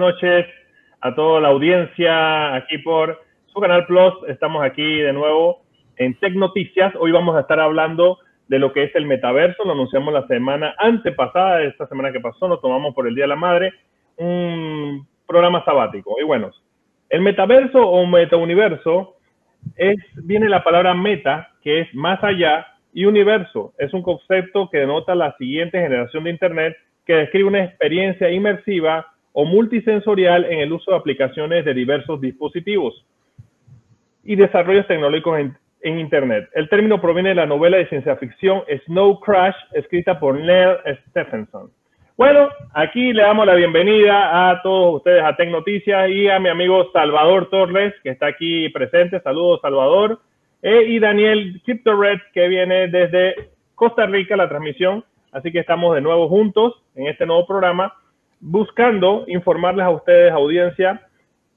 noches a toda la audiencia aquí por su canal Plus. Estamos aquí de nuevo en Tech Noticias. Hoy vamos a estar hablando de lo que es el metaverso. Lo anunciamos la semana antepasada, esta semana que pasó, nos tomamos por el Día de la Madre, un programa sabático. Y bueno, el metaverso o metauniverso es, viene la palabra meta, que es más allá, y universo es un concepto que denota la siguiente generación de Internet que describe una experiencia inmersiva o multisensorial en el uso de aplicaciones de diversos dispositivos y desarrollos tecnológicos en, Internet. El término proviene de la novela de ciencia ficción Snow Crash, escrita por Neil Stephenson. Bueno, aquí le damos la bienvenida a todos ustedes a Tech Noticias y a mi amigo Salvador Torres, que está aquí presente. Saludos, Salvador. Eh, y Daniel Red, que viene desde Costa Rica, la transmisión. Así que estamos de nuevo juntos en este nuevo programa, buscando informarles a ustedes, audiencia,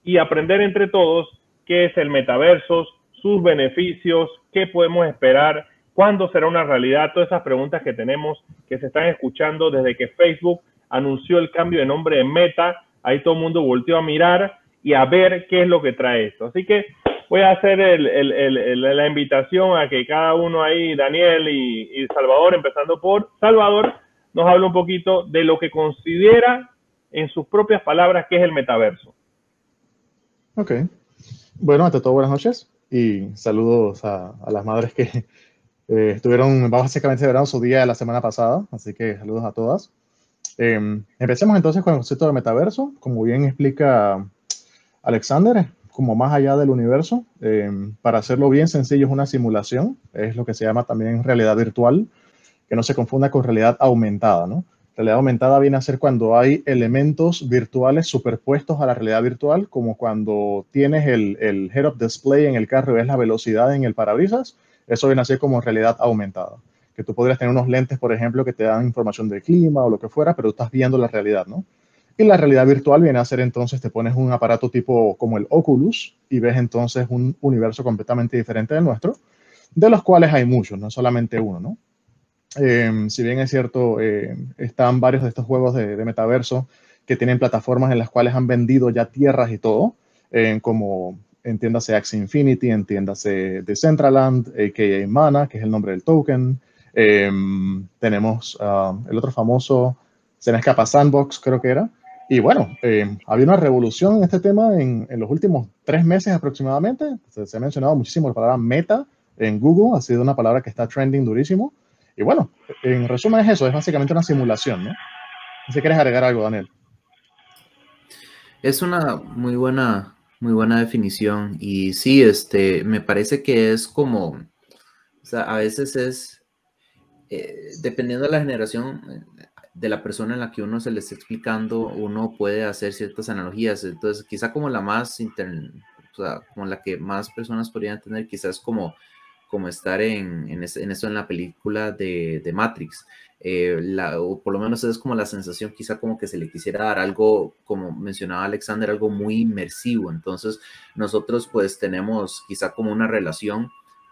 y aprender entre todos qué es el metaverso, sus beneficios, qué podemos esperar, cuándo será una realidad, todas esas preguntas que tenemos, que se están escuchando desde que Facebook anunció el cambio de nombre de Meta, ahí todo el mundo volteó a mirar y a ver qué es lo que trae esto. Así que voy a hacer la invitación a que cada uno ahí, Daniel y, Salvador, empezando por Salvador, nos hable un poquito de lo que considera en sus propias palabras que es el metaverso. Ok. Bueno, ante todo, buenas noches y saludos a, las madres que eh, estuvieron básicamente celebrando su día de la semana pasada, así que saludos a todas. Em, empecemos entonces con el concepto de metaverso. Como bien explica Alexander, como más allá del universo. Eh, para hacerlo bien sencillo, es una simulación, es lo que se llama también realidad virtual, que no se confunda con realidad aumentada, ¿no? Realidad aumentada viene a ser cuando hay elementos virtuales superpuestos a la realidad virtual, como cuando tienes el, el head-up display en el carro y ves la velocidad en el parabrisas, eso viene a ser como realidad aumentada. Que tú podrías tener unos lentes, por ejemplo, que te dan información del clima o lo que fuera, pero estás viendo la realidad, ¿no? Y la realidad virtual viene a ser entonces, te pones un aparato tipo como el Oculus y ves entonces un universo completamente diferente del nuestro, de los cuales hay muchos, no solamente uno, ¿no? Em, si bien es cierto, em, están varios de estos juegos de, metaverso que tienen plataformas en las cuales han vendido ya tierras y todo, em, como entiéndase Axie Infinity, entiéndase Decentraland, a.k.a. Mana, que es el nombre del token. tenemos ah, el otro famoso, se me escapa Sandbox, creo que era, y bueno, eh, había una revolución en este tema en, en los últimos tres meses aproximadamente. Se, ha mencionado muchísimo la palabra meta en Google, ha sido una palabra que está trending durísimo. Y bueno, en resumen es eso, es básicamente una simulación, ¿no? Si quieres agregar algo, Daniel. Es una muy buena, muy buena definición. Y sí, este, me parece que es como, o sea, a veces es, eh, dependiendo de la generación, de la persona en la que uno se le está explicando, uno puede hacer ciertas analogías. Entonces, quizá como la más, o sea, como la que más personas podrían tener, quizás como, como estar en, en, eso en la película de, Matrix. Eh, o por lo menos es como la sensación, quizá como que se le quisiera dar algo, como mencionaba Alexander, algo muy inmersivo. Entonces, nosotros pues tenemos quizá como una relación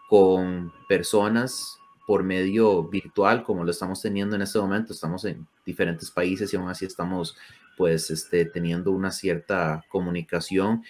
con personas por medio virtual, como lo estamos teniendo en este momento. Estamos en diferentes países y aún así estamos pues este, teniendo una cierta comunicación.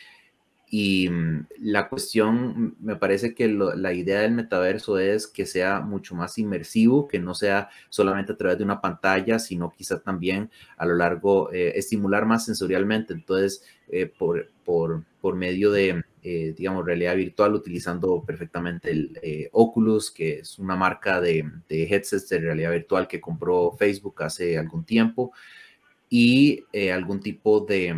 Y mm, la cuestión, me parece que la idea del metaverso es que sea mucho más inmersivo, que no sea solamente a través de una pantalla, sino quizá también a lo largo, eh, estimular más sensorialmente. Entonces, eh, por, por, por medio de, eh, digamos, realidad virtual utilizando perfectamente el eh, Oculus, que es una marca de, headsets de realidad virtual que compró Facebook hace algún tiempo, y algún tipo de,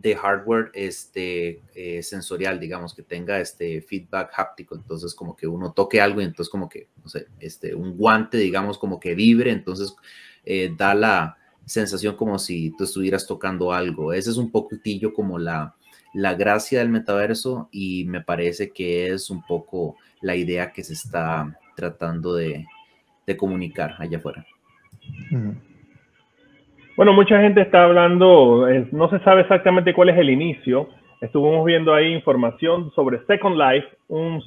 de hardware este, sensorial, digamos, que tenga este feedback háptico, entonces como que uno toque algo y entonces como que, no sé, este, un guante, digamos, como que vibre, entonces da la sensación como si tú estuvieras tocando algo. Ese es un poquitillo como la, la gracia del metaverso y me parece que es un poco la idea que se está tratando de, comunicar allá afuera. Bueno, mucha gente está hablando, no se sabe exactamente cuál es el inicio. Estuvimos viendo ahí información sobre Second Life, un,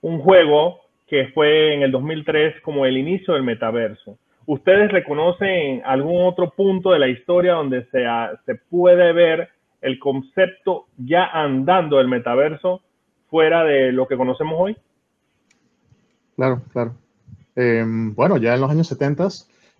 un juego que fue en el 2003 como el inicio del metaverso. ¿ustedes reconocen algún otro punto de la historia donde se, se puede ver el concepto ya andando del metaverso fuera de lo que conocemos hoy? Claro, claro. Em, bueno, ya en los años 70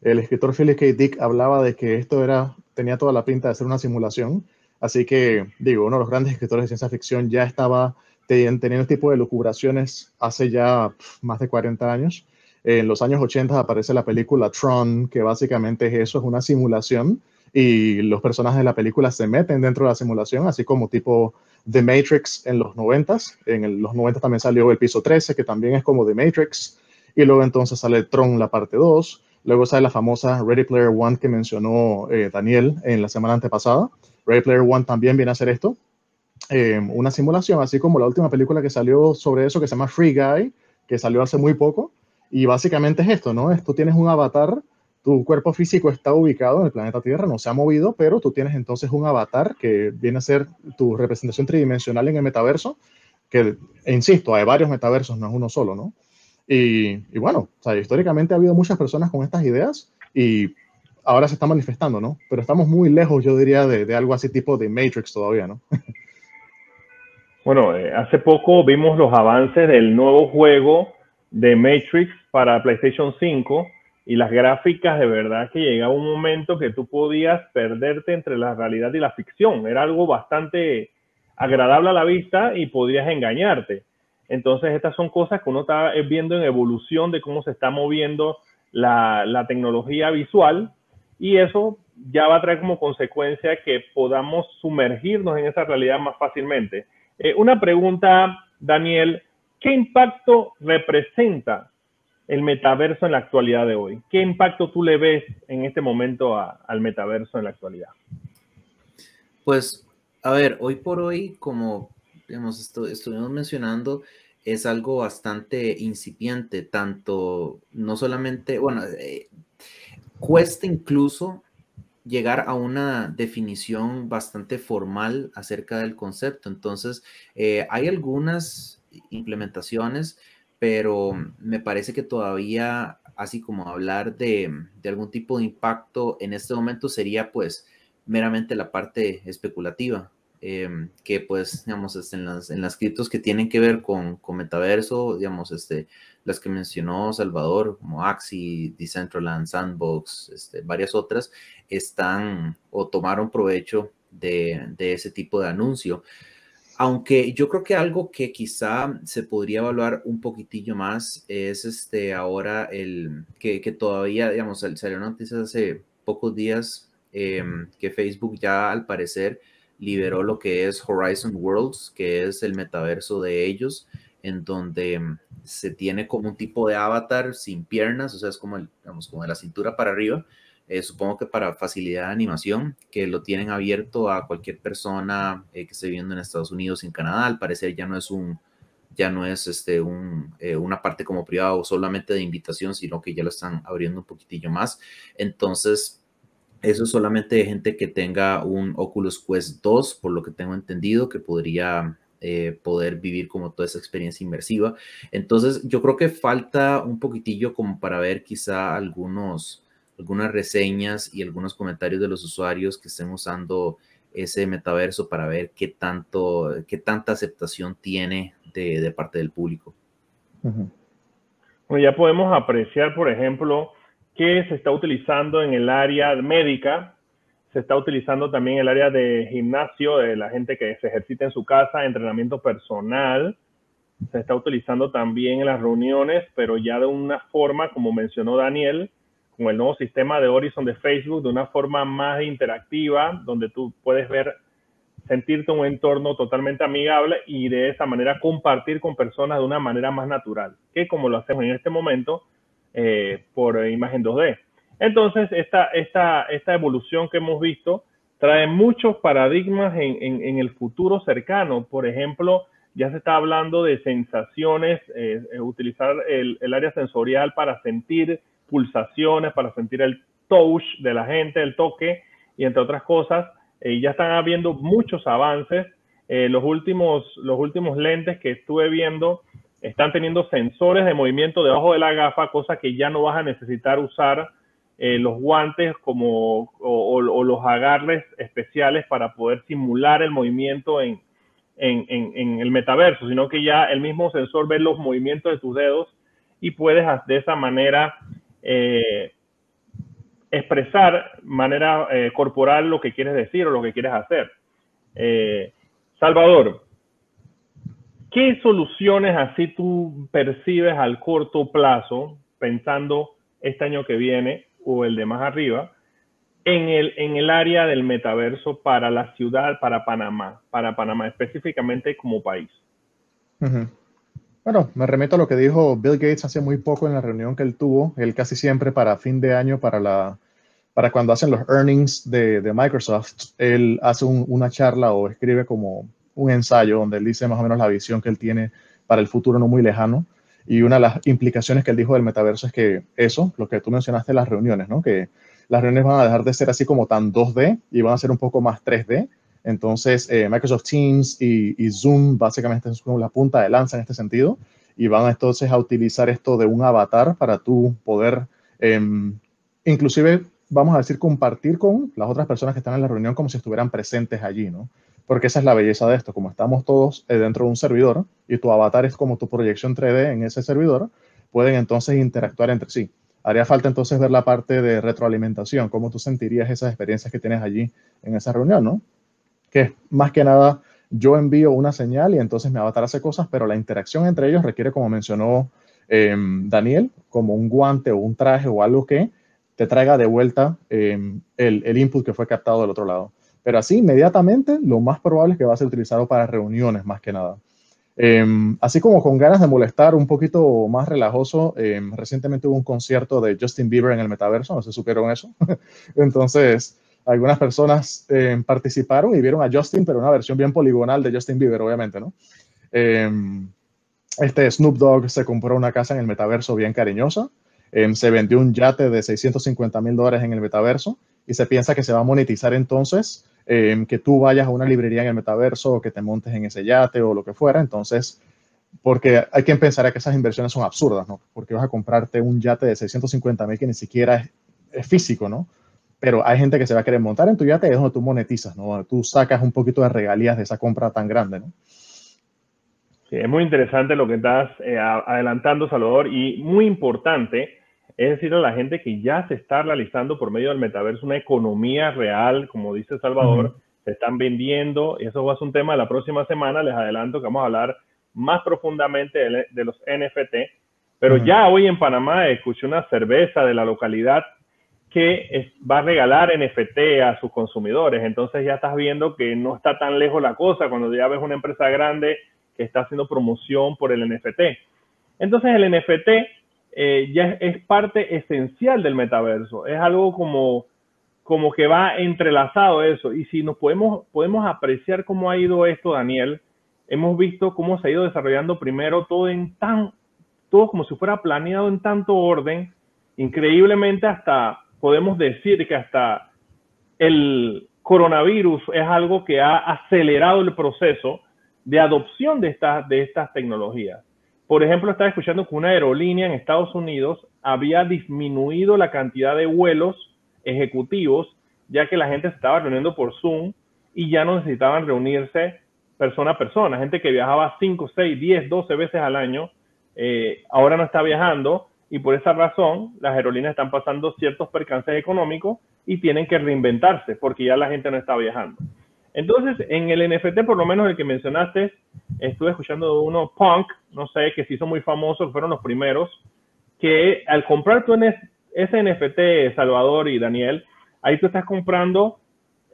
el escritor Philip K. Dick hablaba de que esto era, tenía toda la pinta de ser una simulación. Así que, digo, uno de los grandes escritores de ciencia ficción ya estaba teniendo este tipo de lucubraciones hace ya más de 40 años. En los años 80 aparece la película Tron, que básicamente es eso, es una simulación y los personajes de la película se meten dentro de la simulación, así como tipo The Matrix en los 90. En los 90 también salió el piso 13, que también es como The Matrix. Y luego entonces sale Tron, la parte 2. Luego sale la famosa Ready Player One que mencionó eh, Daniel en la semana antepasada. Ready Player One también viene a hacer esto. Eh, una simulación, así como la última película que salió sobre eso, que se llama Free Guy, que salió hace muy poco. Y básicamente es esto, ¿no? Tú tienes un avatar, tu cuerpo físico está ubicado en el planeta Tierra, no se ha movido, pero tú tienes entonces un avatar que viene a ser tu representación tridimensional en el metaverso, que, insisto, hay varios metaversos, no es uno solo, ¿no? Y, bueno, o sea, históricamente ha habido muchas personas con estas ideas y ahora se está manifestando, ¿no? Pero estamos muy lejos, yo diría, de, de algo así tipo de Matrix todavía, ¿no? Bueno, eh, hace poco vimos los avances del nuevo juego de Matrix para PlayStation 5 y las gráficas de verdad que llegaba un momento que tú podías perderte entre la realidad y la ficción. Era algo bastante agradable a la vista y podías engañarte. Entonces estas son cosas que uno está viendo en evolución de cómo se está moviendo la, la tecnología visual y eso ya va a traer como consecuencia que podamos sumergirnos en esa realidad más fácilmente. Eh, una pregunta, Daniel, ¿qué impacto representa el metaverso en la actualidad de hoy? ¿Qué impacto tú le ves en este momento al metaverso en la actualidad? Pues, a ver, hoy por hoy, como digamos, estuvimos mencionando, es algo bastante incipiente, tanto, no solamente, bueno, eh, cuesta incluso llegar a una definición bastante formal acerca del concepto. Entonces, eh, hay algunas implementaciones, pero me parece que todavía, así como hablar de, algún tipo de impacto en este momento sería pues meramente la parte especulativa. Em, que pues, digamos, este, en, las, en las criptos que tienen que ver con, con metaverso, digamos, este, las que mencionó Salvador, como Axi, Decentraland, Sandbox, este, varias otras, están o tomaron provecho de, ese tipo de anuncio. Aunque yo creo que algo que quizá se podría evaluar un poquitillo más es este ahora el que, todavía, digamos, salió noticias hace pocos días em, que Facebook ya al parecer liberó lo que es Horizon Worlds, que es el metaverso de ellos, en donde mm, se tiene como un tipo de avatar sin piernas, o sea, es como, el, digamos, como de la cintura para arriba, eh, supongo que para facilidad de animación, que lo tienen abierto a cualquier persona eh, que esté viviendo en Estados Unidos en Canadá, al parecer ya no es un ya no es este, un, eh, una parte como privada o solamente de invitación, sino que ya lo están abriendo un poquitillo más. Entonces, eso es solamente de gente que tenga un Oculus Quest 2, por lo que tengo entendido, que podría eh, poder vivir como toda esa experiencia inmersiva. Entonces, yo creo que falta un poquitillo como para ver quizá algunos, algunas reseñas y algunos comentarios de los usuarios que estén usando ese metaverso para ver qué tanto, qué tanta aceptación tiene de, parte del público. ya podemos apreciar, por ejemplo, que se está utilizando en el área médica se está utilizando también el área de gimnasio, de la gente que se ejercita en su casa, entrenamiento personal. Se está utilizando también en las reuniones, pero ya de una forma, como mencionó Daniel, con el nuevo sistema de Horizon de Facebook, de una forma más interactiva, donde tú puedes ver, sentirte un entorno totalmente amigable y de esa manera compartir con personas de una manera más natural, que como lo hacemos en este momento eh, por imagen 2D. Entonces, esta, esta, esta evolución que hemos visto trae muchos paradigmas en, el futuro cercano. Por ejemplo, ya se está hablando de sensaciones, eh, eh, utilizar el, área sensorial para sentir pulsaciones, para sentir el touch de la gente, el toque, y entre otras cosas, eh, ya están habiendo muchos avances. los, últimos, los últimos lentes que estuve viendo están teniendo sensores de movimiento debajo de la gafa, cosa que ya no vas a necesitar usar eh, los guantes como, o, los agarres especiales para poder simular el movimiento en, en, el metaverso, sino que ya el mismo sensor ve los movimientos de tus dedos y puedes de esa manera eh, expresar manera eh, corporal lo que quieres decir o lo que quieres hacer. Salvador, ¿qué soluciones así tú percibes al corto plazo, pensando este año que viene o el de más arriba, en el, en el área del metaverso para la ciudad, para Panamá, para Panamá específicamente como país? Bueno, me remeto a lo que dijo Bill Gates hace muy poco en la reunión que él tuvo, él casi siempre para fin de año, para, la, para cuando hacen los earnings de, de Microsoft, él hace una charla o escribe como un ensayo donde él dice más o menos la visión que él tiene para el futuro no muy lejano. Y una de las implicaciones que él dijo del metaverso es que eso, lo que tú mencionaste, las reuniones, ¿no? Que las reuniones van a dejar de ser así como tan 2D y van a ser un poco más 3D. Entonces, eh, Microsoft Teams y, Zoom básicamente es como la punta de lanza en este sentido y van entonces a utilizar esto de un avatar para tú poder, em, inclusive, vamos a decir, compartir con las otras personas que están en la reunión como si estuvieran presentes allí, ¿no? Porque esa es la belleza de esto, como estamos todos eh, dentro de un servidor y tu avatar es como tu proyección 3D en ese servidor, pueden entonces interactuar entre sí. Haría falta entonces ver la parte de retroalimentación, cómo tú sentirías esas experiencias que tienes allí en esa reunión, ¿no? Que más que nada yo envío una señal y entonces mi avatar hace cosas, pero la interacción entre ellos requiere, como mencionó em, Daniel, como un guante o un traje o algo que te traiga de vuelta em, el, el input que fue captado del otro lado. Pero así, inmediatamente, lo más probable es que va a ser utilizado para reuniones más que nada. Em, así como con ganas de molestar un poquito más relajoso, em, recientemente hubo un concierto de Justin Bieber en el metaverso, no si supieron eso. Entonces, algunas personas em, participaron y vieron a Justin, pero una versión bien poligonal de Justin Bieber, obviamente, ¿no? este Snoop Dogg se compró una casa en el metaverso bien cariñosa. se vendió un yate de 650 mil dólares en el metaverso y se piensa que se va a monetizar entonces Em, que tú vayas a una librería en el metaverso que te montes en ese yate o lo que fuera. Entonces, porque hay quien pensará que esas inversiones son absurdas, ¿no? Porque vas a comprarte un yate de 650 mil que ni siquiera es, físico, ¿no? Pero hay gente que se va a querer montar en tu yate y es donde tú monetizas, ¿no? Tú sacas un poquito de regalías de esa compra tan grande, ¿no? Sí, es muy interesante lo que estás eh, adelantando, Salvador, y muy importante es decir, a la gente que ya se está realizando por medio del metaverso una economía real, como dice Salvador, se están vendiendo, y eso va a ser un tema. De la próxima semana, les adelanto que vamos a hablar más profundamente de, los NFT, pero ya hoy en Panamá escuché una cerveza de la localidad que va a regalar NFT a sus consumidores, entonces ya estás viendo que no está tan lejos la cosa cuando ya ves una empresa grande que está haciendo promoción por el NFT. Entonces el NFT eh, ya es parte esencial del metaverso. Es algo como, como que va entrelazado eso. Y si nos podemos, podemos apreciar cómo ha ido esto, Daniel, hemos visto cómo se ha ido desarrollando primero todo en tan, todo como si fuera planeado en tanto orden. Increíblemente hasta, podemos decir que hasta el coronavirus es algo que ha acelerado el proceso de adopción de estas, de estas tecnologías. Por ejemplo, estaba escuchando que una aerolínea en Estados Unidos había disminuido la cantidad de vuelos ejecutivos, ya que la gente se estaba reuniendo por Zoom y ya no necesitaban reunirse persona a persona. Gente que viajaba 5, 6, 10, 12 veces al año, eh, ahora no está viajando y por esa razón las aerolíneas están pasando ciertos percances económicos y tienen que reinventarse porque ya la gente no está viajando. Entonces, en el NFT, por lo menos el que mencionaste, estuve escuchando uno, Punk, no sé, que se hizo muy famoso, fueron los primeros, que al comprar tu ese NFT, Salvador y Daniel, ahí tú estás comprando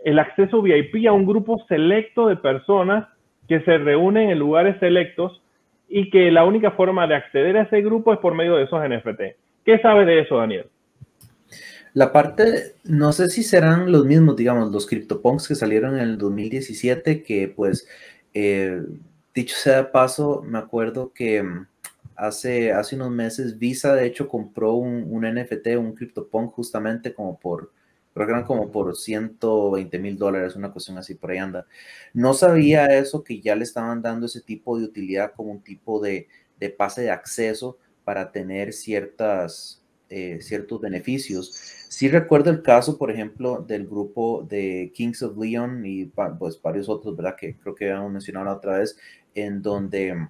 el acceso VIP a un grupo selecto de personas que se reúnen en lugares selectos y que la única forma de acceder a ese grupo es por medio de esos NFT. ¿Qué sabes de eso, Daniel? La parte, no sé si serán los mismos, digamos, los CryptoPunks que salieron en el 2017, que pues, eh, dicho sea de paso, me acuerdo que mm, hace, hace unos meses Visa de hecho compró un, un NFT, un CryptoPunk justamente como por, creo que eran como por 120 mil dólares, una cuestión así, por ahí anda. No sabía eso, que ya le estaban dando ese tipo de utilidad como un tipo de, de pase de acceso para tener ciertas eh, ciertos beneficios. Sí recuerdo el caso, por ejemplo, del grupo de Kings of Leon y pues varios otros, ¿verdad? Que creo que habíamos mencionado la otra vez, en donde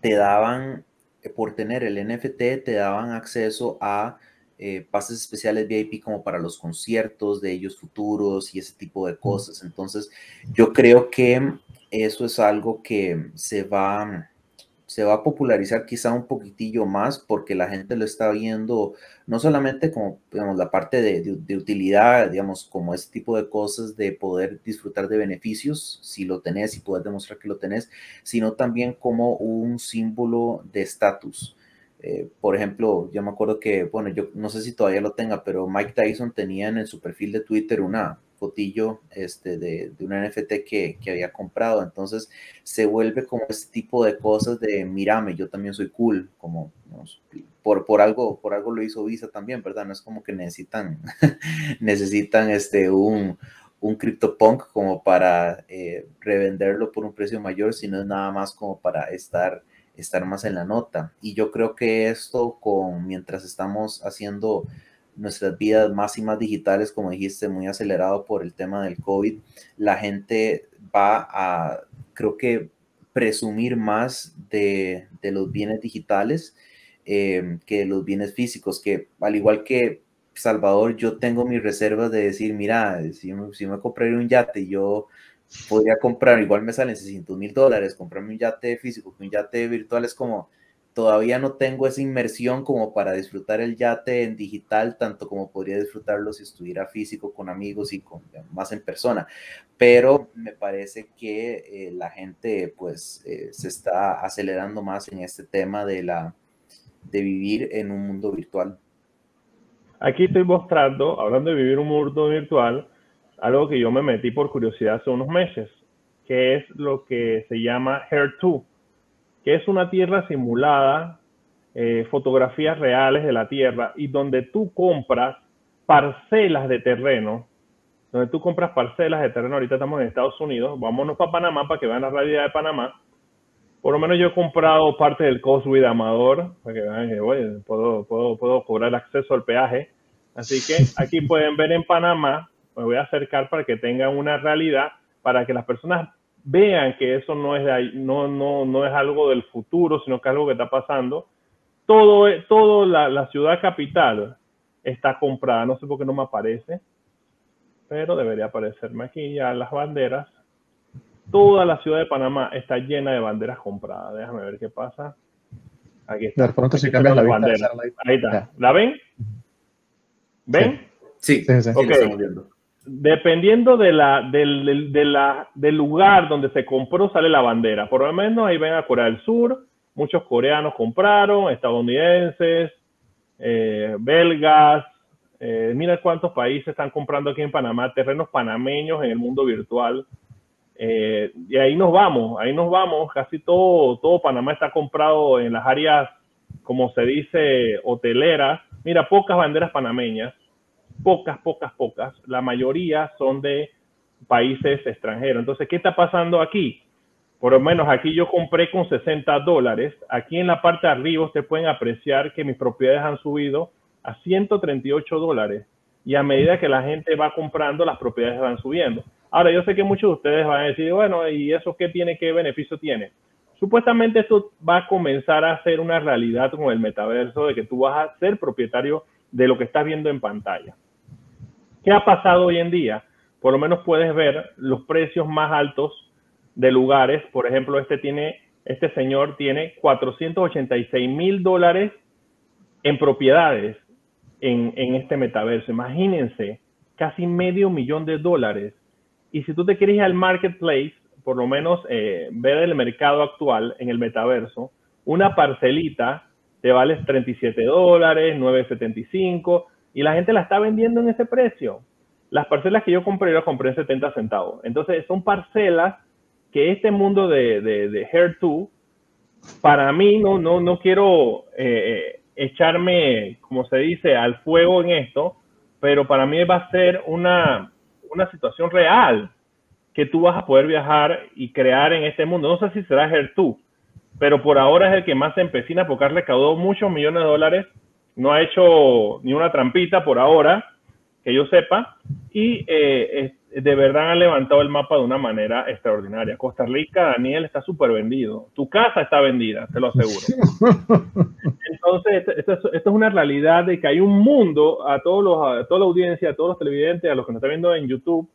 te daban, eh, por tener el NFT, te daban acceso a eh, pases especiales VIP como para los conciertos de ellos futuros y ese tipo de cosas. Entonces, yo creo que eso es algo que se va se va a popularizar quizá un poquitillo más porque la gente lo está viendo no solamente como digamos, la parte de, utilidad, digamos, como ese tipo de cosas de poder disfrutar de beneficios, si lo tenés y poder demostrar que lo tenés, sino también como un símbolo de estatus. Eh, por ejemplo, yo me acuerdo que, bueno, yo no sé si todavía lo tenga, pero Mike Tyson tenía en su perfil de Twitter una, fotillo este, de, de una NFT que, que, había comprado. Entonces se vuelve como este tipo de cosas de, mírame, yo también soy cool, como por, por, algo, por algo lo hizo Visa también, ¿verdad? No es como que necesitan, necesitan este, un, un CryptoPunk como para eh, revenderlo por un precio mayor, sino es nada más como para estar estar más en la nota. Y yo creo que esto con mientras estamos haciendo nuestras vidas más y más digitales, como dijiste, muy acelerado por el tema del COVID, la gente va a, creo que, presumir más de, de los bienes digitales eh, que de los bienes físicos, que al igual que Salvador, yo tengo mis reservas de decir, mira, si, si me compraría un yate, yo podría comprar, igual me salen 600 mil dólares, comprarme un yate físico, un yate virtual es como, todavía no tengo esa inmersión como para disfrutar el yate en digital, tanto como podría disfrutarlo si estuviera físico con amigos y con, más en persona. Pero me parece que eh, la gente pues eh, se está acelerando más en este tema de, la, de vivir en un mundo virtual. Aquí estoy mostrando, hablando de vivir un mundo virtual, algo que yo me metí por curiosidad hace unos meses, que es lo que se llama Hair2 que es una tierra simulada, eh, fotografías reales de la tierra y donde tú compras parcelas de terreno, donde tú compras parcelas de terreno, ahorita estamos en Estados Unidos, vámonos para Panamá para que vean la realidad de Panamá. Por lo menos yo he comprado parte del Causeway de Amador, para que vean que puedo, puedo, puedo cobrar acceso al peaje. Así que aquí pueden ver en Panamá, me voy a acercar para que tengan una realidad, para que las personas vean que eso no es, no, no, no es algo del futuro, sino que es algo que está pasando. Todo, todo la, la, ciudad capital está comprada. No sé por qué no me aparece, pero debería aparecerme aquí ya las banderas. Toda la ciudad de Panamá está llena de banderas compradas. Déjame ver qué pasa. Aquí está. De pronto si cambias la bandera. Ahí está. ¿La ven? ¿Ven? Sí, sí, sí. Okay dependiendo de la, del, lugar donde se compró, sale la bandera. Por lo menos ahí ven a Corea del Sur, muchos coreanos compraron, estadounidenses, eh, belgas. Eh, mira cuántos países están comprando aquí en Panamá, terrenos panameños en el mundo virtual. Eh, y ahí nos vamos, ahí nos vamos. Casi todo, todo Panamá está comprado en las áreas, como se dice, hoteleras. Mira, pocas banderas panameñas pocas, pocas, pocas. La mayoría son de países extranjeros. Entonces, ¿qué está pasando aquí? Por lo menos aquí yo compré con 60 dólares. Aquí en la parte de arriba ustedes pueden apreciar que mis propiedades han subido a 138 dólares. Y a medida que la gente va comprando, las propiedades van subiendo. Ahora, yo sé que muchos de ustedes van a decir, bueno, ¿y eso qué tiene, qué beneficio tiene? Supuestamente esto va a comenzar a ser una realidad con el metaverso de que tú vas a ser propietario de lo que estás viendo en pantalla. ¿Qué ha pasado hoy en día? Por lo menos puedes ver los precios más altos de lugares. Por ejemplo, este tiene, este señor tiene 486 mil dólares en propiedades en, este metaverso. Imagínense, casi medio millón de dólares. Y si tú te quieres ir al marketplace, por lo menos eh, ver el mercado actual en el metaverso, una parcelita te vale 37 dólares, 9.75 y la gente la está vendiendo en ese precio. Las parcelas que yo compré, yo las compré en 70 centavos. Entonces, son parcelas que este mundo de, de, Hair 2, para mí, no, no, no quiero eh, echarme, como se dice, al fuego en esto, pero para mí va a ser una, una situación real que tú vas a poder viajar y crear en este mundo. No sé si será Hair 2, pero por ahora es el que más se empecina porque ha recaudado muchos millones de dólares no ha hecho ni una trampita por ahora, que yo sepa, y eh, de verdad han levantado el mapa de una manera extraordinaria. Costa Rica, Daniel, está súper vendido. Tu casa está vendida, te lo aseguro. Entonces, esto, es una realidad de que hay un mundo, a, todos los, a toda la audiencia, a todos los televidentes, a los que nos están viendo en YouTube,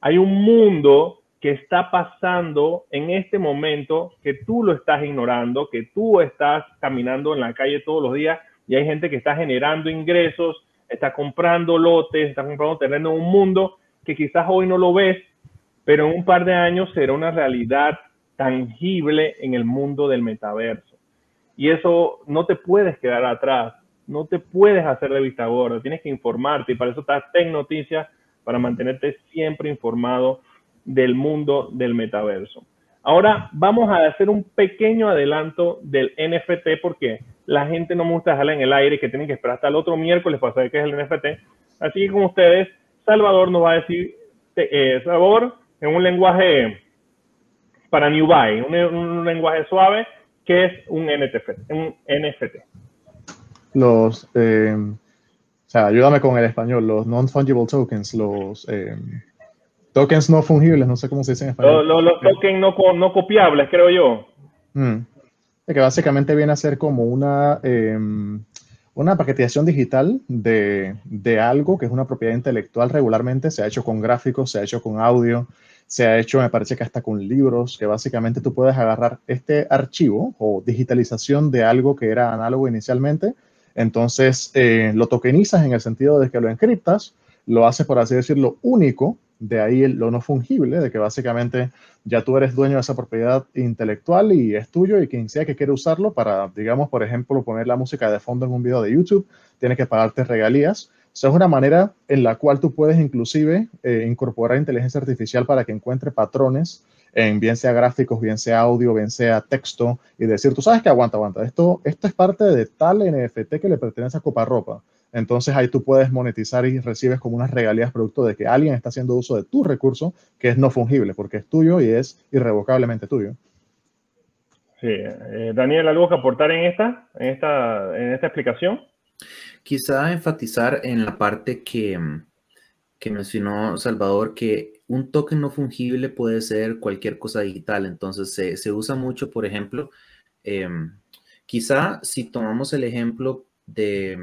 hay un mundo que está pasando en este momento que tú lo estás ignorando, que tú estás caminando en la calle todos los días y hay gente que está generando ingresos, está comprando lotes, está comprando terreno en un mundo que quizás hoy no lo ves, pero en un par de años será una realidad tangible en el mundo del metaverso. Y eso no te puedes quedar atrás, no te puedes hacer de vista gorda, tienes que informarte y para eso está Tech Noticias, para mantenerte siempre informado del mundo del metaverso. Ahora vamos a hacer un pequeño adelanto del NFT porque la gente no me gusta dejarla en el aire que tienen que esperar hasta el otro miércoles para saber qué es el NFT. Así que con ustedes, Salvador nos va a decir, eh, Salvador, en un lenguaje para New Buy, un, lenguaje suave, ¿qué es un NFT? Un NFT. Los, eh, o sea, ayúdame con el español, los non-fungible tokens, los... Eh, Tokens no fungibles, no sé cómo se dice en español. Los, tokens no, no, copiables, creo yo. Mm. Que básicamente viene a ser como una, em, una paquetización digital de, de, algo que es una propiedad intelectual regularmente. Se ha hecho con gráficos, se ha hecho con audio, se ha hecho, me parece que hasta con libros, que básicamente tú puedes agarrar este archivo o digitalización de algo que era análogo inicialmente. Entonces eh, lo tokenizas en el sentido de que lo encriptas, lo haces, por así decirlo, único de ahí lo no fungible, de que básicamente ya tú eres dueño de esa propiedad intelectual y es tuyo y quien sea que quiera usarlo para, digamos, por ejemplo, poner la música de fondo en un video de YouTube, tiene que pagarte regalías. O sea, es una manera en la cual tú puedes inclusive eh, incorporar inteligencia artificial para que encuentre patrones en bien sea gráficos, bien sea audio, bien sea texto y decir, tú sabes que aguanta, aguanta, esto, esto es parte de tal NFT que le pertenece a Coparropa entonces ahí tú puedes monetizar y recibes como unas regalías producto de que alguien está haciendo uso de tu recurso que es no fungible porque es tuyo y es irrevocablemente tuyo. Sí, eh, Daniel, ¿algo que aportar en esta, en esta, en esta explicación? Quizá enfatizar en la parte que, que mencionó Salvador, que un token no fungible puede ser cualquier cosa digital. Entonces se, se usa mucho, por ejemplo, em, quizá si tomamos el ejemplo de,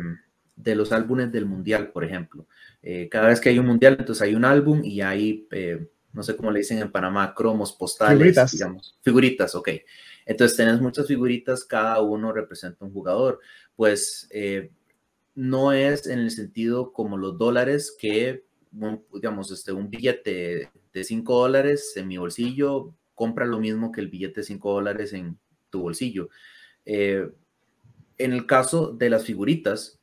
de los álbumes del mundial, por ejemplo. Eh, cada vez que hay un mundial, entonces hay un álbum y hay, eh, no sé cómo le dicen en Panamá, cromos, postales, figuritas. digamos. Figuritas, ok. Entonces tenés muchas figuritas, cada uno representa un jugador. Pues eh, no es en el sentido como los dólares que, digamos, este, un billete de 5 dólares en mi bolsillo compra lo mismo que el billete de 5 dólares en tu bolsillo. en el caso de las figuritas,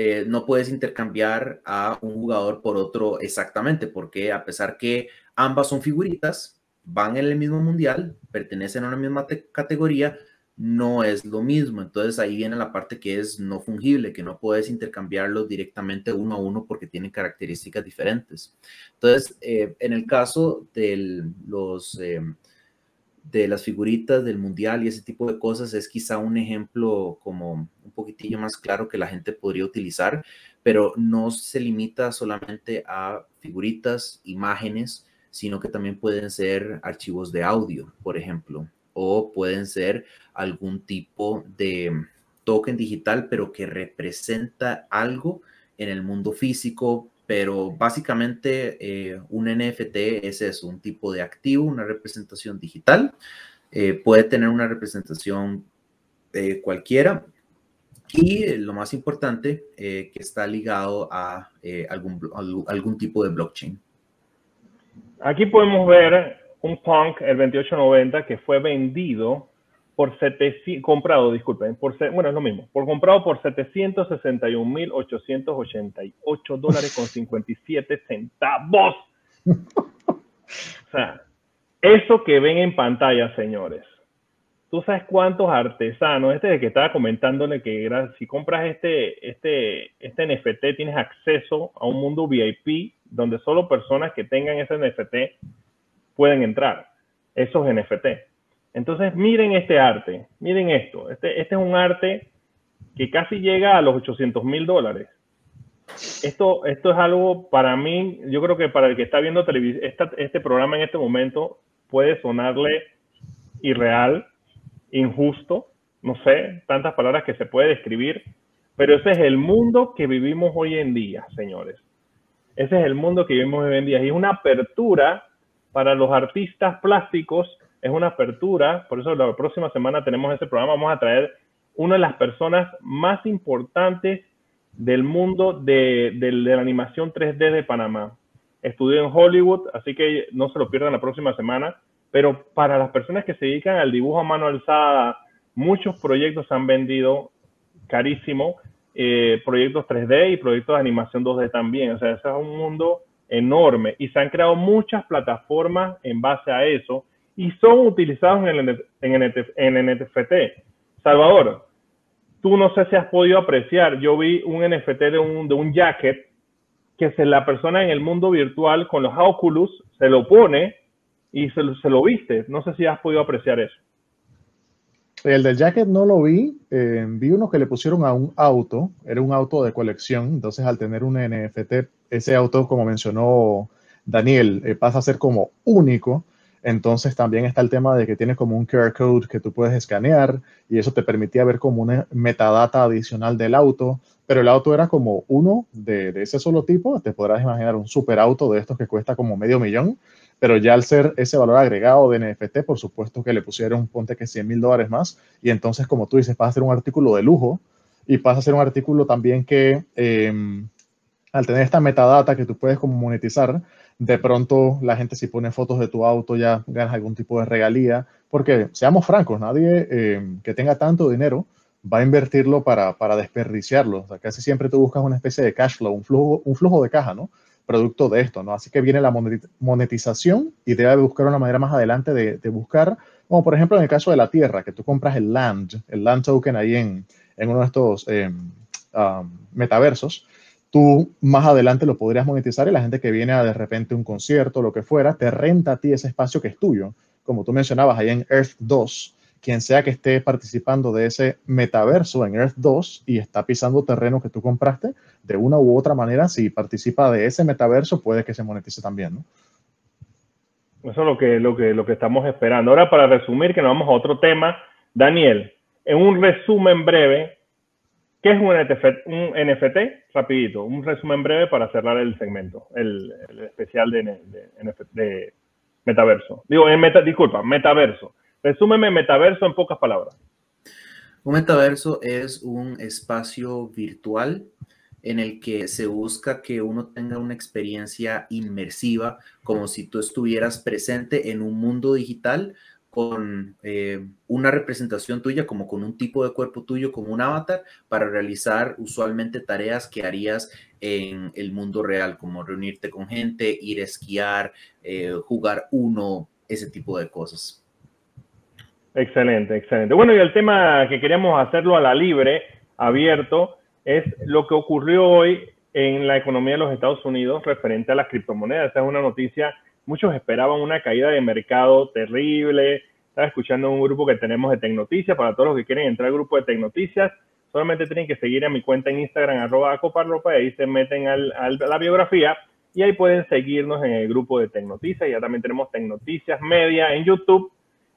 eh, no puedes intercambiar a un jugador por otro exactamente, porque a pesar que ambas son figuritas, van en el mismo mundial, pertenecen a una misma categoría, no es lo mismo. Entonces ahí viene la parte que es no fungible, que no puedes intercambiarlos directamente uno a uno porque tienen características diferentes. Entonces, eh, en el caso de los... Eh, de las figuritas del mundial y ese tipo de cosas es quizá un ejemplo como un poquitillo más claro que la gente podría utilizar, pero no se limita solamente a figuritas, imágenes, sino que también pueden ser archivos de audio, por ejemplo, o pueden ser algún tipo de token digital, pero que representa algo en el mundo físico, pero básicamente eh, un NFT es eso, un tipo de activo, una representación digital. Eh, puede tener una representación eh, cualquiera y lo más importante, que está ligado a algún, algún tipo de blockchain. Aquí podemos ver un punk, el 2890, que fue vendido por 700, comprado, disculpen, por, bueno, es lo mismo, por comprado por 761.888 dólares con 57 centavos. O sea, eso que ven en pantalla, señores. Tú sabes cuántos artesanos, este de que estaba comentándole que si compras este, este, este NFT tienes acceso a un mundo VIP donde solo personas que tengan ese NFT pueden entrar. Esos NFT. Entonces, miren este arte, miren esto. Este, este es un arte que casi llega a los 800 mil dólares. Esto, esto es algo para mí, yo creo que para el que está viendo este programa en este momento puede sonarle irreal, injusto, no sé, tantas palabras que se puede describir, pero ese es el mundo que vivimos hoy en día, señores. Ese es el mundo que vivimos hoy en día. Y es una apertura para los artistas plásticos, es una apertura, por eso la próxima semana tenemos ese programa, vamos a traer una de las personas más importantes del mundo de, la animación 3D de Panamá. Estudió en Hollywood, así que no se lo pierdan la próxima semana. Pero para las personas que se dedican al dibujo a mano alzada, muchos proyectos han vendido carísimo, eh, proyectos 3D y proyectos de animación 2D también. O sea, ese es un mundo enorme y se han creado muchas plataformas en base a eso y son utilizados en el, en el NFT. Salvador, tú no sé si has podido apreciar, yo vi un NFT de un, de un jacket que se, la persona en el mundo virtual con los Oculus se lo pone y se, se lo viste. No sé si has podido apreciar eso. El del jacket no lo vi, eh, vi uno que le pusieron a un auto, era un auto de colección, entonces al tener un NFT, ese auto, como mencionó Daniel, eh, pasa a ser como único, entonces también está el tema de que tiene como un QR code que tú puedes escanear y eso te permitía ver como una metadata adicional del auto, pero el auto era como uno de, ese solo tipo, te podrás imaginar un super auto de estos que cuesta como medio millón, pero ya al ser ese valor agregado de NFT, por supuesto que le pusieron, ponte que 100 mil dólares más, y entonces, como tú dices, pasa a ser un artículo de lujo y pasa a ser un artículo también que em, al tener esta metadata que tú puedes como monetizar, de pronto la gente si pone fotos de tu auto ya ganas algún tipo de regalía, porque seamos francos, nadie em, que tenga tanto dinero va a invertirlo para, para desperdiciarlo. O sea, casi siempre tú buscas una especie de cash flow, un flujo, un flujo de caja, ¿no? producto de esto, ¿no? Así que viene la monetización y debe buscar una manera más adelante de, buscar, como por ejemplo en el caso de la tierra, que tú compras el land, el land token ahí en, en uno de estos em, metaversos, tú más adelante lo podrías monetizar y la gente que viene a de repente un concierto, lo que fuera, te renta a ti ese espacio que es tuyo. Como tú mencionabas ahí en Earth 2, quien sea que esté participando de ese metaverso en Earth 2 y está pisando terreno que tú compraste, de una u otra manera, si participa de ese metaverso, puede que se monetice también, ¿no? Eso es lo que, lo que, lo que estamos esperando. Ahora, para resumir, que nos vamos a otro tema. Daniel, en un resumen breve, ¿qué es un NFT? Un NFT, rapidito, un resumen breve para cerrar el segmento, el, especial de, de, metaverso. Digo, en meta, disculpa, metaverso. Resúmeme metaverso en pocas palabras. Un metaverso es un espacio virtual en el que se busca que uno tenga una experiencia inmersiva, como si tú estuvieras presente en un mundo digital con eh, una representación tuya, como con un tipo de cuerpo tuyo, como un avatar, para realizar usualmente tareas que harías en el mundo real, como reunirte con gente, ir a esquiar, eh, jugar uno, ese tipo de cosas. Excelente, excelente. Bueno, y el tema que queríamos hacerlo a la libre, abierto, es lo que ocurrió hoy en la economía de los Estados Unidos referente a las criptomonedas. Esa es una noticia, muchos esperaban una caída de mercado terrible. Estaba escuchando un grupo que tenemos de Tecnoticias. Para todos los que quieren entrar al grupo de Tecnoticias, solamente tienen que seguir a mi cuenta en Instagram, arroba acoparropa, y ahí se meten al, a la biografía y ahí pueden seguirnos en el grupo de Tecnoticias. Ya también tenemos Tecnoticias Media en YouTube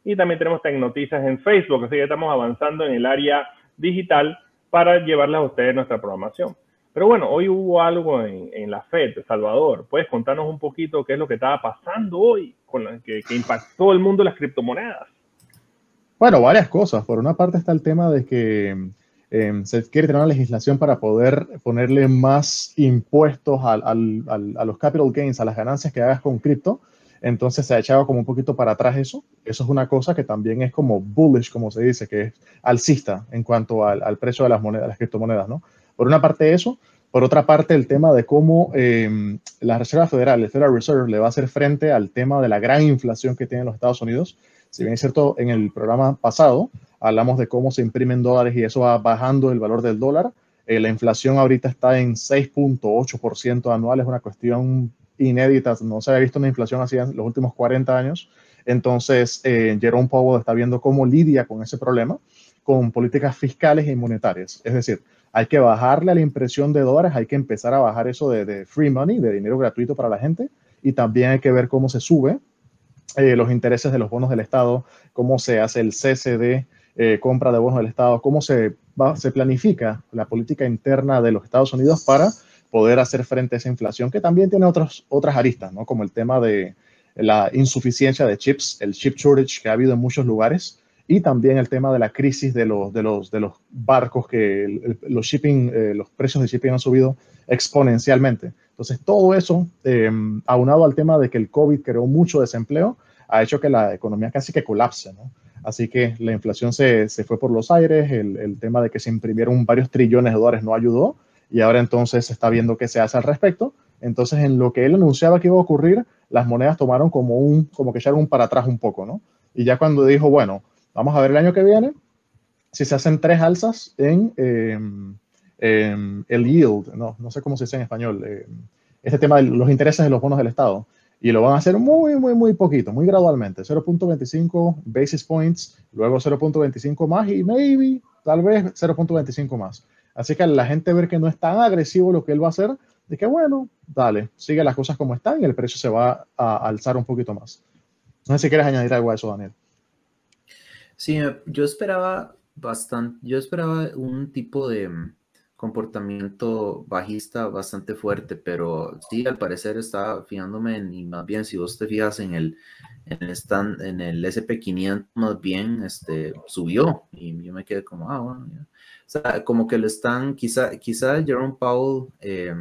y también tenemos Tecnoticias en Facebook. Así que estamos avanzando en el área digital para llevarles a ustedes nuestra programación. Pero bueno, hoy hubo algo en, la FED, Salvador. ¿Puedes contarnos un poquito qué es lo que estaba pasando hoy con que, impactó el mundo de las criptomonedas? Bueno, varias cosas. Por una parte está el tema de que em, se quiere tener una legislación para poder ponerle más impuestos a los capital gains, a las ganancias que hagas con cripto. Entonces se ha echado como un poquito para atrás eso. Eso es una cosa que también es como bullish, como se dice, que es alcista en cuanto al, precio de las monedas, las criptomonedas, ¿no? Por una parte eso, por otra parte el tema de cómo em, la Reserva Federal, el Federal Reserve, le va a hacer frente al tema de la gran inflación que tienen los Estados Unidos. Si bien es cierto, en el programa pasado hablamos de cómo se imprimen dólares y eso va bajando el valor del dólar. Eh, la inflación ahorita está en 6.8% anual, es una cuestión inéditas, no se había visto una inflación así en los últimos 40 años. Entonces, eh, Jerome Powell está viendo cómo lidia con ese problema con políticas fiscales y monetarias. Es decir, hay que bajarle a la impresión de dólares, hay que empezar a bajar eso de, free money, de dinero gratuito para la gente, y también hay que ver cómo se sube eh, los intereses de los bonos del Estado, cómo se hace el cese de eh, compra de bonos del Estado, cómo se, se planifica la política interna de los Estados Unidos para poder hacer frente a esa inflación, que también tiene otros, otras aristas, ¿no? como el tema de la insuficiencia de chips, el chip shortage que ha habido en muchos lugares, y también el tema de la crisis de los, de los, de los barcos, que los, shipping, eh, los precios de shipping han subido exponencialmente. Entonces, todo eso, em, aunado al tema de que el COVID creó mucho desempleo, ha hecho que la economía casi que colapse. ¿no? Así que la inflación se, se fue por los aires, el, el, tema de que se imprimieron varios trillones de dólares no ayudó, y ahora entonces se está viendo qué se hace al respecto. Entonces, en lo que él anunciaba que iba a ocurrir, las monedas tomaron como un, como que echaron un para atrás un poco, ¿no? Y ya cuando dijo, bueno, Vamos a ver el año que viene si se hacen tres alzas en em, em, el yield, no, no sé cómo se dice en español, em, este tema de los intereses de los bonos del Estado. Y lo van a hacer muy, muy, muy poquito, muy gradualmente. 0.25 basis points, luego 0.25 más y maybe, tal vez 0.25 más. Así que la gente ver que no es tan agresivo lo que él va a hacer, de que bueno, dale, sigue las cosas como están y el precio se va a alzar un poquito más. No sé si quieres añadir algo a eso, Daniel. Sí, yo esperaba bastante, yo esperaba un tipo de mm, comportamiento bajista bastante fuerte, pero sí, al parecer estaba fijándome en, y más bien si vos te fijas en el, en el, stand, en el SP500, más bien este, subió y yo me quedé como, ah, bueno, o sea, como que lo están, quizá, quizá Jerome Powell, eh,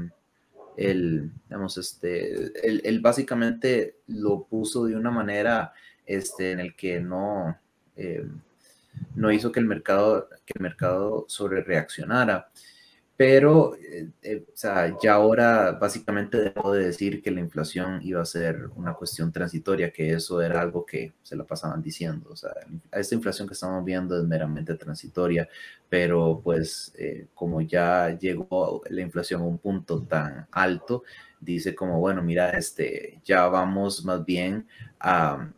el, digamos, este, él, básicamente lo puso de una manera este, en el que no, eh, no hizo que el mercado, que el mercado sobre reaccionara. Pero, eh, eh, o sea, ya ahora básicamente debo de decir que la inflación iba a ser una cuestión transitoria, que eso era algo que se lo pasaban diciendo. O sea, esta inflación que estamos viendo es meramente transitoria, pero pues como ya llegó la inflación a un punto tan alto, dice como, bueno, mira, este, ya vamos más bien a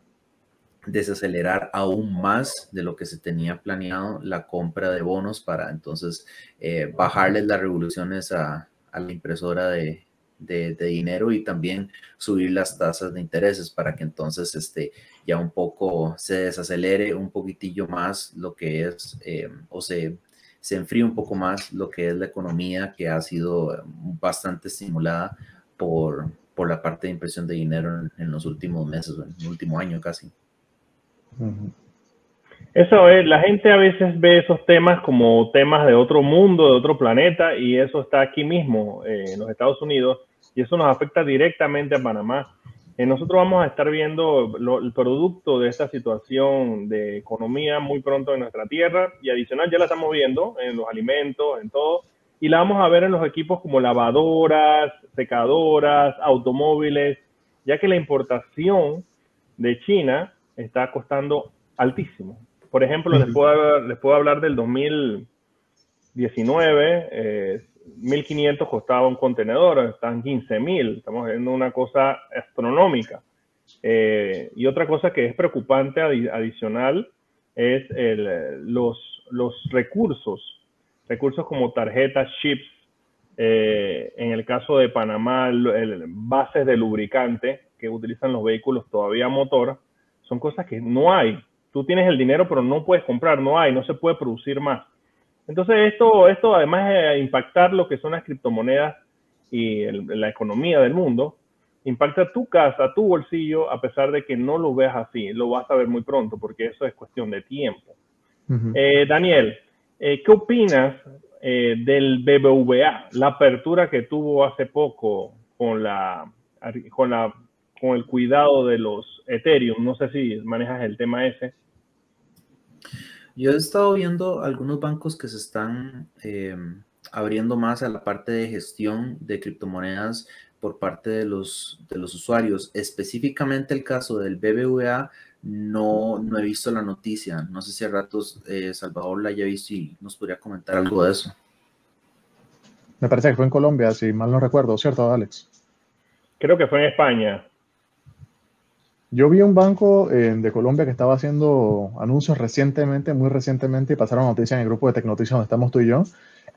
desacelerar aún más de lo que se tenía planeado la compra de bonos para entonces eh, bajarles las revoluciones a, la impresora de, dinero y también subir las tasas de intereses para que entonces este, ya un poco se desacelere un poquitillo más lo que es eh, o se, se enfríe un poco más lo que es la economía que ha sido bastante estimulada por, por la parte de impresión de dinero en, en los últimos meses, en el último año casi. Eso es, la gente a veces ve esos temas como temas de otro mundo, de otro planeta, y eso está aquí mismo, eh, en los Estados Unidos, y eso nos afecta directamente a Panamá. Eh, nosotros vamos a estar viendo el producto de esta situación de economía muy pronto en nuestra tierra, y adicional ya la estamos viendo en los alimentos, en todo, y la vamos a ver en los equipos como lavadoras, secadoras, automóviles, ya que la importación de China está costando altísimo. Por ejemplo, les, puedo, les puedo hablar del 2019, eh, 1.500 costaba un contenedor, están 15.000, estamos viendo una cosa astronómica. Eh, y otra cosa que es preocupante adicional es los, los recursos, recursos como tarjetas, chips, eh, en el caso de Panamá, bases de lubricante que utilizan los vehículos todavía motor, son cosas que no hay. Tú tienes el dinero, pero no puedes comprar, no hay, no se puede producir más. Entonces, esto, esto además de impactar lo que son las criptomonedas y la economía del mundo, impacta tu casa, tu bolsillo, a pesar de que no lo veas así. Lo vas a ver muy pronto, porque eso es cuestión de tiempo. Eh, Daniel, eh, ¿qué opinas eh, del BBVA, la apertura que tuvo hace poco con la, con la con el cuidado de los Ethereum. No sé si manejas el tema ese. Yo he estado viendo algunos bancos que se están eh, abriendo más a la parte de gestión de criptomonedas por parte de los, de los usuarios. Específicamente el caso del BBVA, no, no he visto la noticia. No sé si a ratos eh, Salvador la haya visto y nos podría comentar algo de eso. Me parece que fue en Colombia, si mal no recuerdo, ¿cierto, Alex? Creo que fue en España. Yo vi un banco eh, de Colombia que estaba haciendo anuncios recientemente, muy recientemente, y pasaron noticias en el grupo de Tecnoticias donde estamos tú y yo,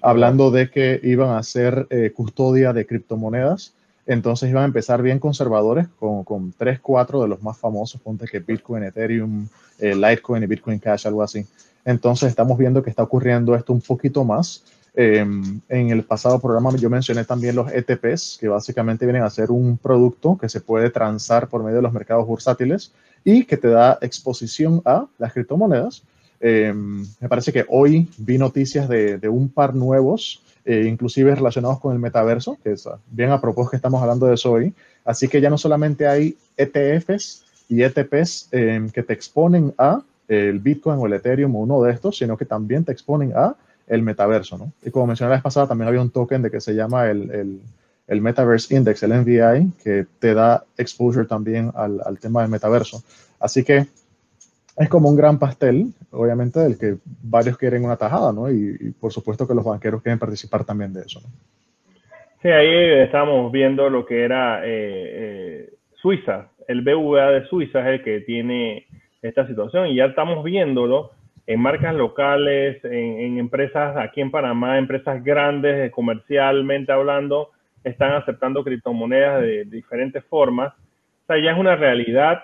hablando de que iban a hacer eh, custodia de criptomonedas. Entonces iban a empezar bien conservadores con, con 3, 4 de los más famosos, ponte que Bitcoin, Ethereum, eh, Litecoin y Bitcoin Cash, algo así. Entonces estamos viendo que está ocurriendo esto un poquito más. Em, en el pasado programa yo mencioné también los ETPs, que básicamente vienen a ser un producto que se puede transar por medio de los mercados bursátiles y que te da exposición a las criptomonedas. Em, me parece que hoy vi noticias de, un par nuevos, eh, inclusive relacionados con el metaverso, que es bien a propósito que estamos hablando de eso hoy. Así que ya no solamente hay ETFs y ETPs em, que te exponen a el Bitcoin o el Ethereum o uno de estos, sino que también te exponen a el metaverso, ¿no? Y como mencioné la vez pasada, también había un token de que se llama el, el, el Metaverse Index, el MVI, que te da exposure también al, al, tema del metaverso. Así que es como un gran pastel, obviamente, del que varios quieren una tajada, ¿no? Y, y por supuesto que los banqueros quieren participar también de eso. Sí, ahí estamos viendo lo que era eh, eh, Suiza. El BVA de Suiza es el que tiene esta situación y ya estamos viéndolo en marcas locales, en, en, empresas aquí en Panamá, empresas grandes, comercialmente hablando, están aceptando criptomonedas de, diferentes formas. O sea, ya es una realidad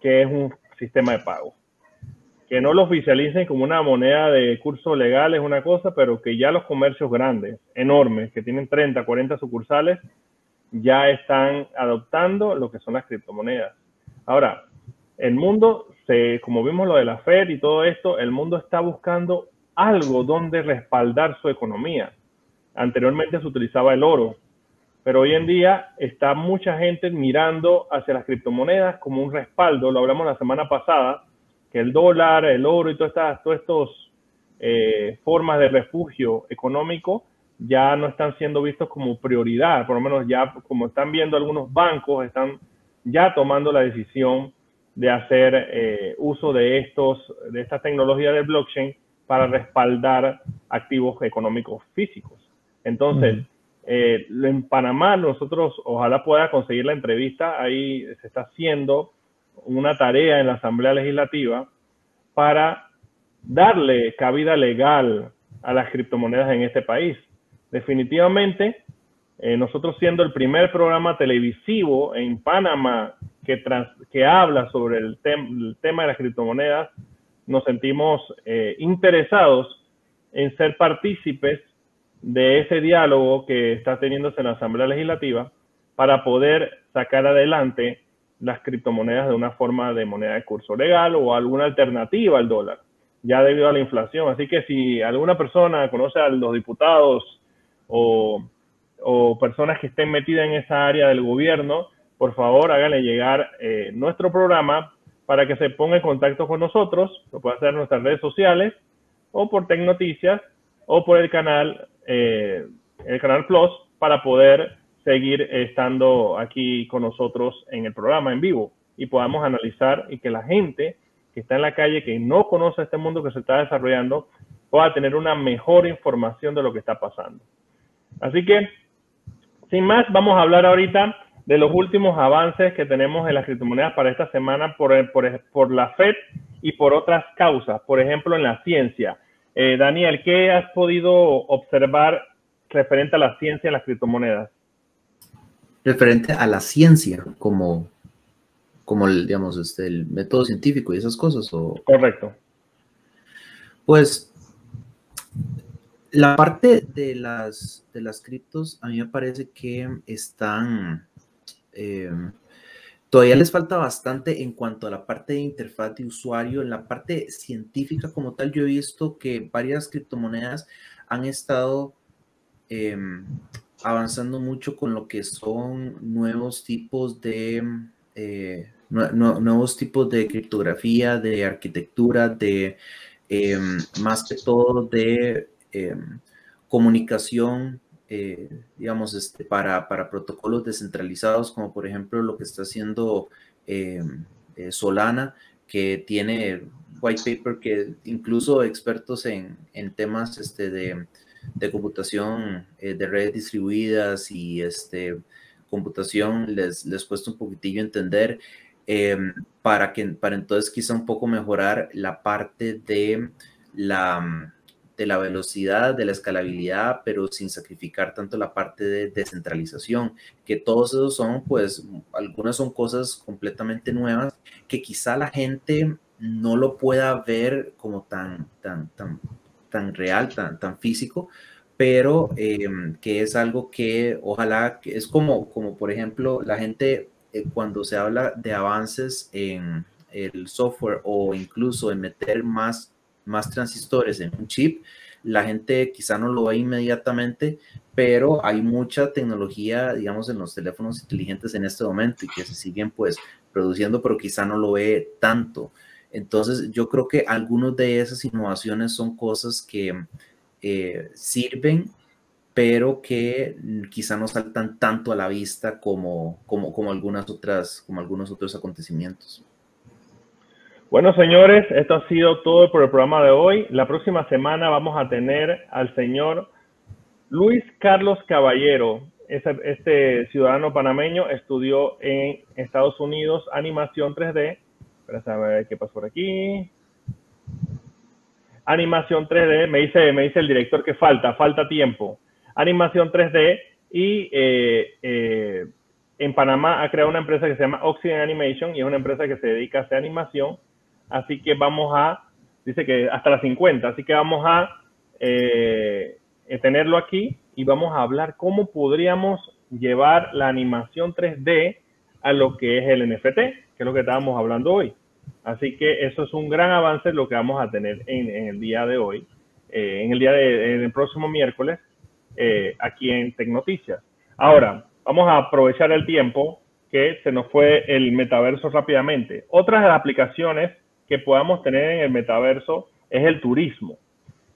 que es un sistema de pago. Que no lo oficialicen como una moneda de curso legal es una cosa, pero que ya los comercios grandes, enormes, que tienen 30, 40 sucursales, ya están adoptando lo que son las criptomonedas. Ahora, el mundo se, como vimos lo de la Fed y todo esto, el mundo está buscando algo donde respaldar su economía. Anteriormente se utilizaba el oro, pero hoy en día está mucha gente mirando hacia las criptomonedas como un respaldo. Lo hablamos la semana pasada, que el dólar, el oro y todas estas todos estos eh, formas de refugio económico ya no están siendo vistos como prioridad, por lo menos ya como están viendo algunos bancos, están ya tomando la decisión de hacer eh, uso de, estos, de esta tecnología de blockchain para respaldar activos económicos físicos. Entonces, eh, en Panamá nosotros ojalá pueda conseguir la entrevista, ahí se está haciendo una tarea en la Asamblea Legislativa para darle cabida legal a las criptomonedas en este país. Definitivamente, eh, nosotros siendo el primer programa televisivo en Panamá que, habla sobre el, tem, el, tema de las criptomonedas, nos sentimos eh, interesados en ser partícipes de ese diálogo que está teniéndose en la Asamblea Legislativa para poder sacar adelante las criptomonedas de una forma de moneda de curso legal o alguna alternativa al dólar, ya debido a la inflación. Así que si alguna persona conoce a los diputados o personas que estén metidas en esa área del gobierno, por favor háganle llegar eh, nuestro programa para que se ponga en contacto con nosotros, lo puede hacer en nuestras redes sociales o por Tecnoticias o por el canal, eh, el canal Plus para poder seguir estando aquí con nosotros en el programa en vivo y podamos analizar y que la gente que está en la calle, que no conoce este mundo que se está desarrollando, pueda tener una mejor información de lo que está pasando. Así que, sin más, vamos a hablar ahorita de los últimos avances que tenemos en las criptomonedas para esta semana por, por, por la FED y por otras causas, por ejemplo, en la ciencia. Eh, Daniel, ¿qué has podido observar referente a la ciencia en las criptomonedas? Referente a la ciencia, como, como el, digamos, este, el método científico y esas cosas. ¿o? Correcto. Pues la parte de las, de las criptos, a mí me parece que están eh, todavía les falta bastante en cuanto a la parte de interfaz de usuario. En la parte científica como tal, yo he visto que varias criptomonedas han estado eh, avanzando mucho con lo que son nuevos tipos de... Eh, nuevos tipos de criptografía, de arquitectura, de em, más que todo de em, comunicación eh, digamos, este, para, para, protocolos descentralizados, como por ejemplo lo que está haciendo eh, eh, Solana, que tiene white paper que incluso expertos en, en temas este, de, de computación de redes distribuidas y este, computación les, les cuesta un poquitillo entender. para, que, para entonces quizá un poco mejorar la parte de la, de la velocidad, de la escalabilidad, pero sin sacrificar tanto la parte de descentralización, que todos esos son, pues, algunas son cosas completamente nuevas que quizá la gente no lo pueda ver como tan, tan, tan, tan real, tan, tan físico, pero em, que es algo que ojalá, es como, como por ejemplo, la gente eh, cuando se habla de avances en el software o incluso en meter más, más transistores en un chip, la gente quizá no lo ve inmediatamente, pero hay mucha tecnología, digamos, en los teléfonos inteligentes en este momento y que se siguen pues produciendo, pero quizá no lo ve tanto. Entonces, yo creo que algunas de esas innovaciones son cosas que eh, sirven, pero que quizá no saltan tanto a la vista como, como, como, algunas otras, como algunos otros acontecimientos. Bueno, señores, esto ha sido todo por el programa de hoy. La próxima semana vamos a tener al señor Luis Carlos Caballero. Este, ciudadano panameño estudió en Estados Unidos animación 3D. Espera a ver qué pasó por aquí animación 3D, me dice, me dice el director que falta, falta tiempo. Animación 3D y eh, eh, en Panamá ha creado una empresa que se llama Oxygen Animation y es una empresa que se dedica a hacer animación. Así que vamos a, dice que hasta las 50, así que vamos a eh, tenerlo aquí y vamos a hablar cómo podríamos llevar la animación 3D a lo que es el NFT, que es lo que estábamos hablando hoy. Así que eso es un gran avance lo que vamos a tener en, el día de hoy, eh, en el día del próximo miércoles, eh, aquí en Tecnoticias. Ahora, vamos a aprovechar el tiempo que se nos fue el metaverso rápidamente. Otras aplicaciones que podamos tener en el metaverso es el turismo,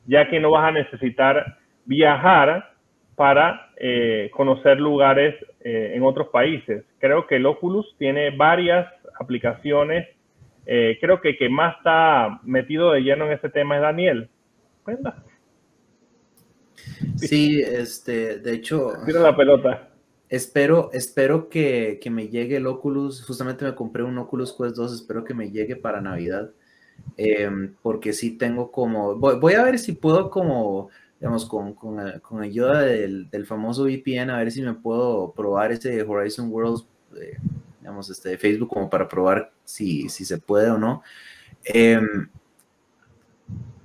ya que no vas a necesitar viajar para eh, conocer lugares en otros países. Creo que el Oculus tiene varias aplicaciones eh, creo que que más está metido de lleno en ese tema es Daniel. Cuenta. Sí, este, de hecho. Tira la pelota. Espero, espero que, que, me llegue el Oculus. Justamente me compré un Oculus Quest 2, espero que me llegue para Navidad. Em, porque sí tengo como. Voy, a ver si puedo, como, digamos, con, con, con ayuda del, del, famoso VPN, a ver si me puedo probar ese Horizon Worlds. Eh, digamos, este, de Facebook como para probar si, si se puede o no. Em,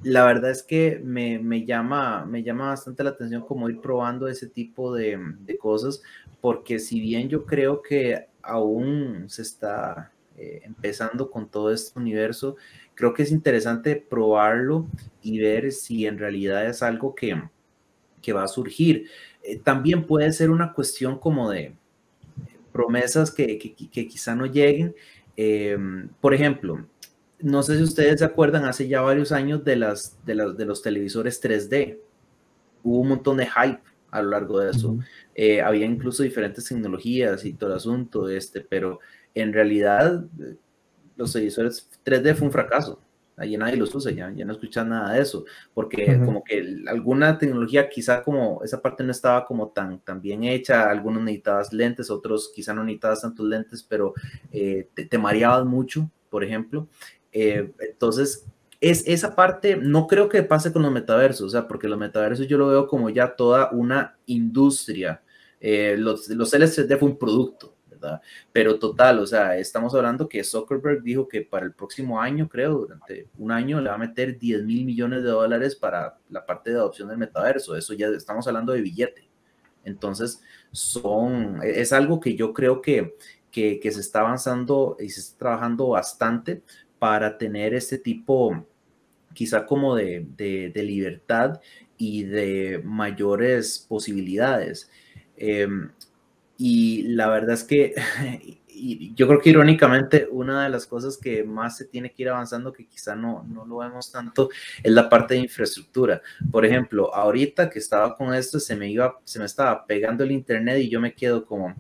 la verdad es que me, me, llama, me llama bastante la atención como ir probando ese tipo de cosas, porque si bien yo creo que aún se está eh, empezando con todo este universo, creo que es interesante probarlo y ver si en realidad es algo que, que va a surgir. Eh, también puede ser una cuestión como de, promesas que, que, quizá no lleguen. Em, por ejemplo, no sé si ustedes se acuerdan, hace ya varios años de, las, de, las, de los televisores 3D. Hubo un montón de hype a lo largo de eso. Eh, había incluso diferentes tecnologías y todo el asunto, este, pero en realidad los televisores 3D fue un fracaso ahí nadie los usa, ya, ya no escuchan nada de eso, porque como que alguna tecnología quizá como esa parte no estaba como tan, tan bien hecha, algunos necesitabas lentes, otros quizá no necesitabas tantos lentes, pero eh, te, te, mareabas mucho, por ejemplo. Eh, entonces, es esa parte, no creo que pase con los metaversos, o sea, porque los metaversos yo lo veo como ya toda una industria. Eh, los, los LCD fue un producto, pero total, o sea, estamos hablando que Zuckerberg dijo que para el próximo año, creo, durante un año le va a meter 10 mil millones de dólares para la parte de adopción del metaverso. Eso ya estamos hablando de billete. Entonces, son, es algo que yo creo que, que, se está avanzando y se está trabajando bastante para tener este tipo, quizá como de, de, libertad y de mayores posibilidades. Em, y la verdad es que yo creo que irónicamente una de las cosas que más se tiene que ir avanzando, que quizá no, no lo vemos tanto, es la parte de infraestructura. Por ejemplo, ahorita que estaba con esto, se me iba, se me estaba pegando el internet y yo me quedo como,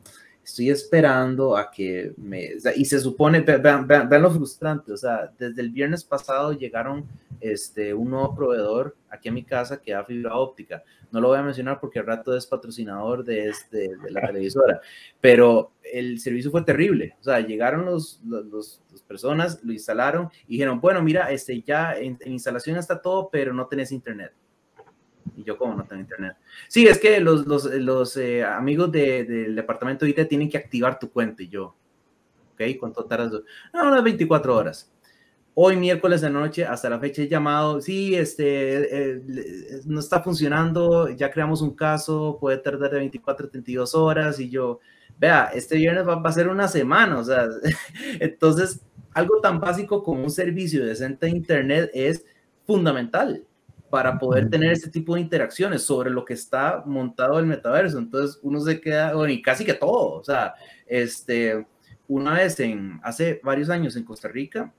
estoy esperando a que me... y se supone, vean, vean, lo frustrante, o sea, desde el viernes pasado llegaron este, un nuevo proveedor aquí a mi casa que da fibra óptica. No lo voy a mencionar porque al rato es patrocinador de, este, de la televisora, pero el servicio fue terrible. O sea, llegaron los, los, personas, lo instalaron y dijeron, bueno, mira, este, ya en, instalación está todo, pero no tenés internet. Y yo, ¿cómo no tengo internet? Sí, es que los, los, eh, amigos del departamento de IT tienen que activar tu cuenta. Y yo, ¿ok? ¿Cuánto tardas? No, unas 24 horas. Hoy miércoles de noche, hasta la fecha he llamado, sí, este, eh, no está funcionando, ya creamos un caso, puede tardar de 24 a 32 horas y yo, vea, este viernes va, a ser una semana, o sea, entonces algo tan básico como un servicio decente de Internet es fundamental para poder tener este tipo de interacciones sobre lo que está montado el metaverso. Entonces uno se queda, bueno, y casi que todo, o sea, este, una vez en, hace varios años en Costa Rica,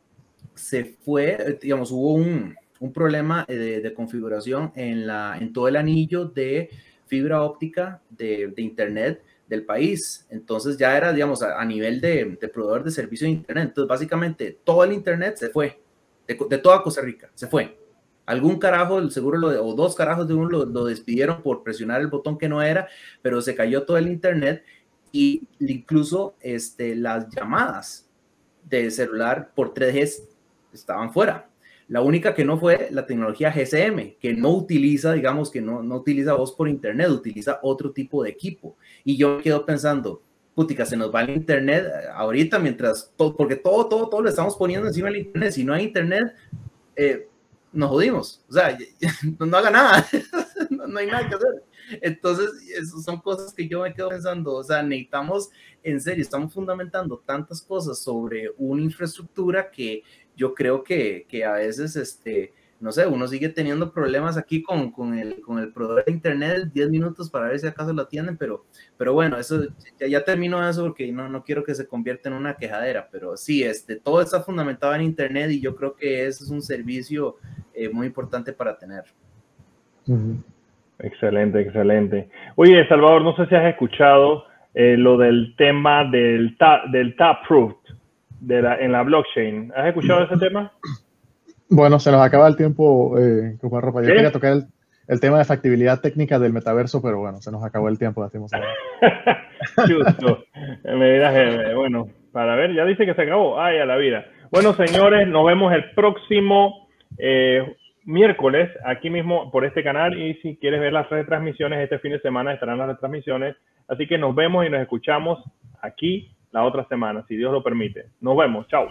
se fue, digamos, hubo un, un problema de, de, configuración en, la, en todo el anillo de fibra óptica de, de Internet del país. Entonces ya era, digamos, a, nivel de, de, proveedor de servicio de Internet. Entonces, básicamente, todo el Internet se fue, de, toda Costa Rica, se fue. Algún carajo, seguro, lo, o dos carajos de uno lo, despidieron por presionar el botón que no era, pero se cayó todo el Internet y incluso este, las llamadas de celular por 3G estaban fuera. La única que no fue la tecnología GSM, que no utiliza, digamos, que no, no utiliza voz por internet, utiliza otro tipo de equipo. Y yo quedo pensando, putica, se nos va el internet ahorita mientras, todo, porque todo, todo, todo lo estamos poniendo encima del internet. Si no hay internet, eh, nos jodimos. O sea, no, haga nada, no, hay nada que hacer. Entonces, eso son cosas que yo me quedo pensando. O sea, necesitamos, en serio, estamos fundamentando tantas cosas sobre una infraestructura que yo creo que, que a veces, este, no sé, uno sigue teniendo problemas aquí con, con, el, con el proveedor de internet, 10 minutos para ver si acaso lo atienden, pero, pero bueno, eso ya, ya termino eso porque no, no quiero que se convierta en una quejadera, pero sí, este, todo está fundamentado en internet y yo creo que ese es un servicio eh, muy importante para tener. Excelente, excelente. Oye, Salvador, no sé si has escuchado eh, lo del tema del, ta del Taproot de la, en la blockchain. ¿Has escuchado ese tema? Bueno, se nos acaba el tiempo, eh, ropa. Yo quería tocar el, el, tema de factibilidad técnica del metaverso, pero bueno, se nos acabó el tiempo. Justo. Dirás, eh, bueno, para ver, ya dice que se acabó. Ay, a la vida. Bueno, señores, nos vemos el próximo eh, miércoles aquí mismo por este canal y si quieres ver las retransmisiones, este fin de semana estarán las retransmisiones. Así que nos vemos y nos escuchamos aquí la otra semana, si Dios lo permite. Nos vemos, chao.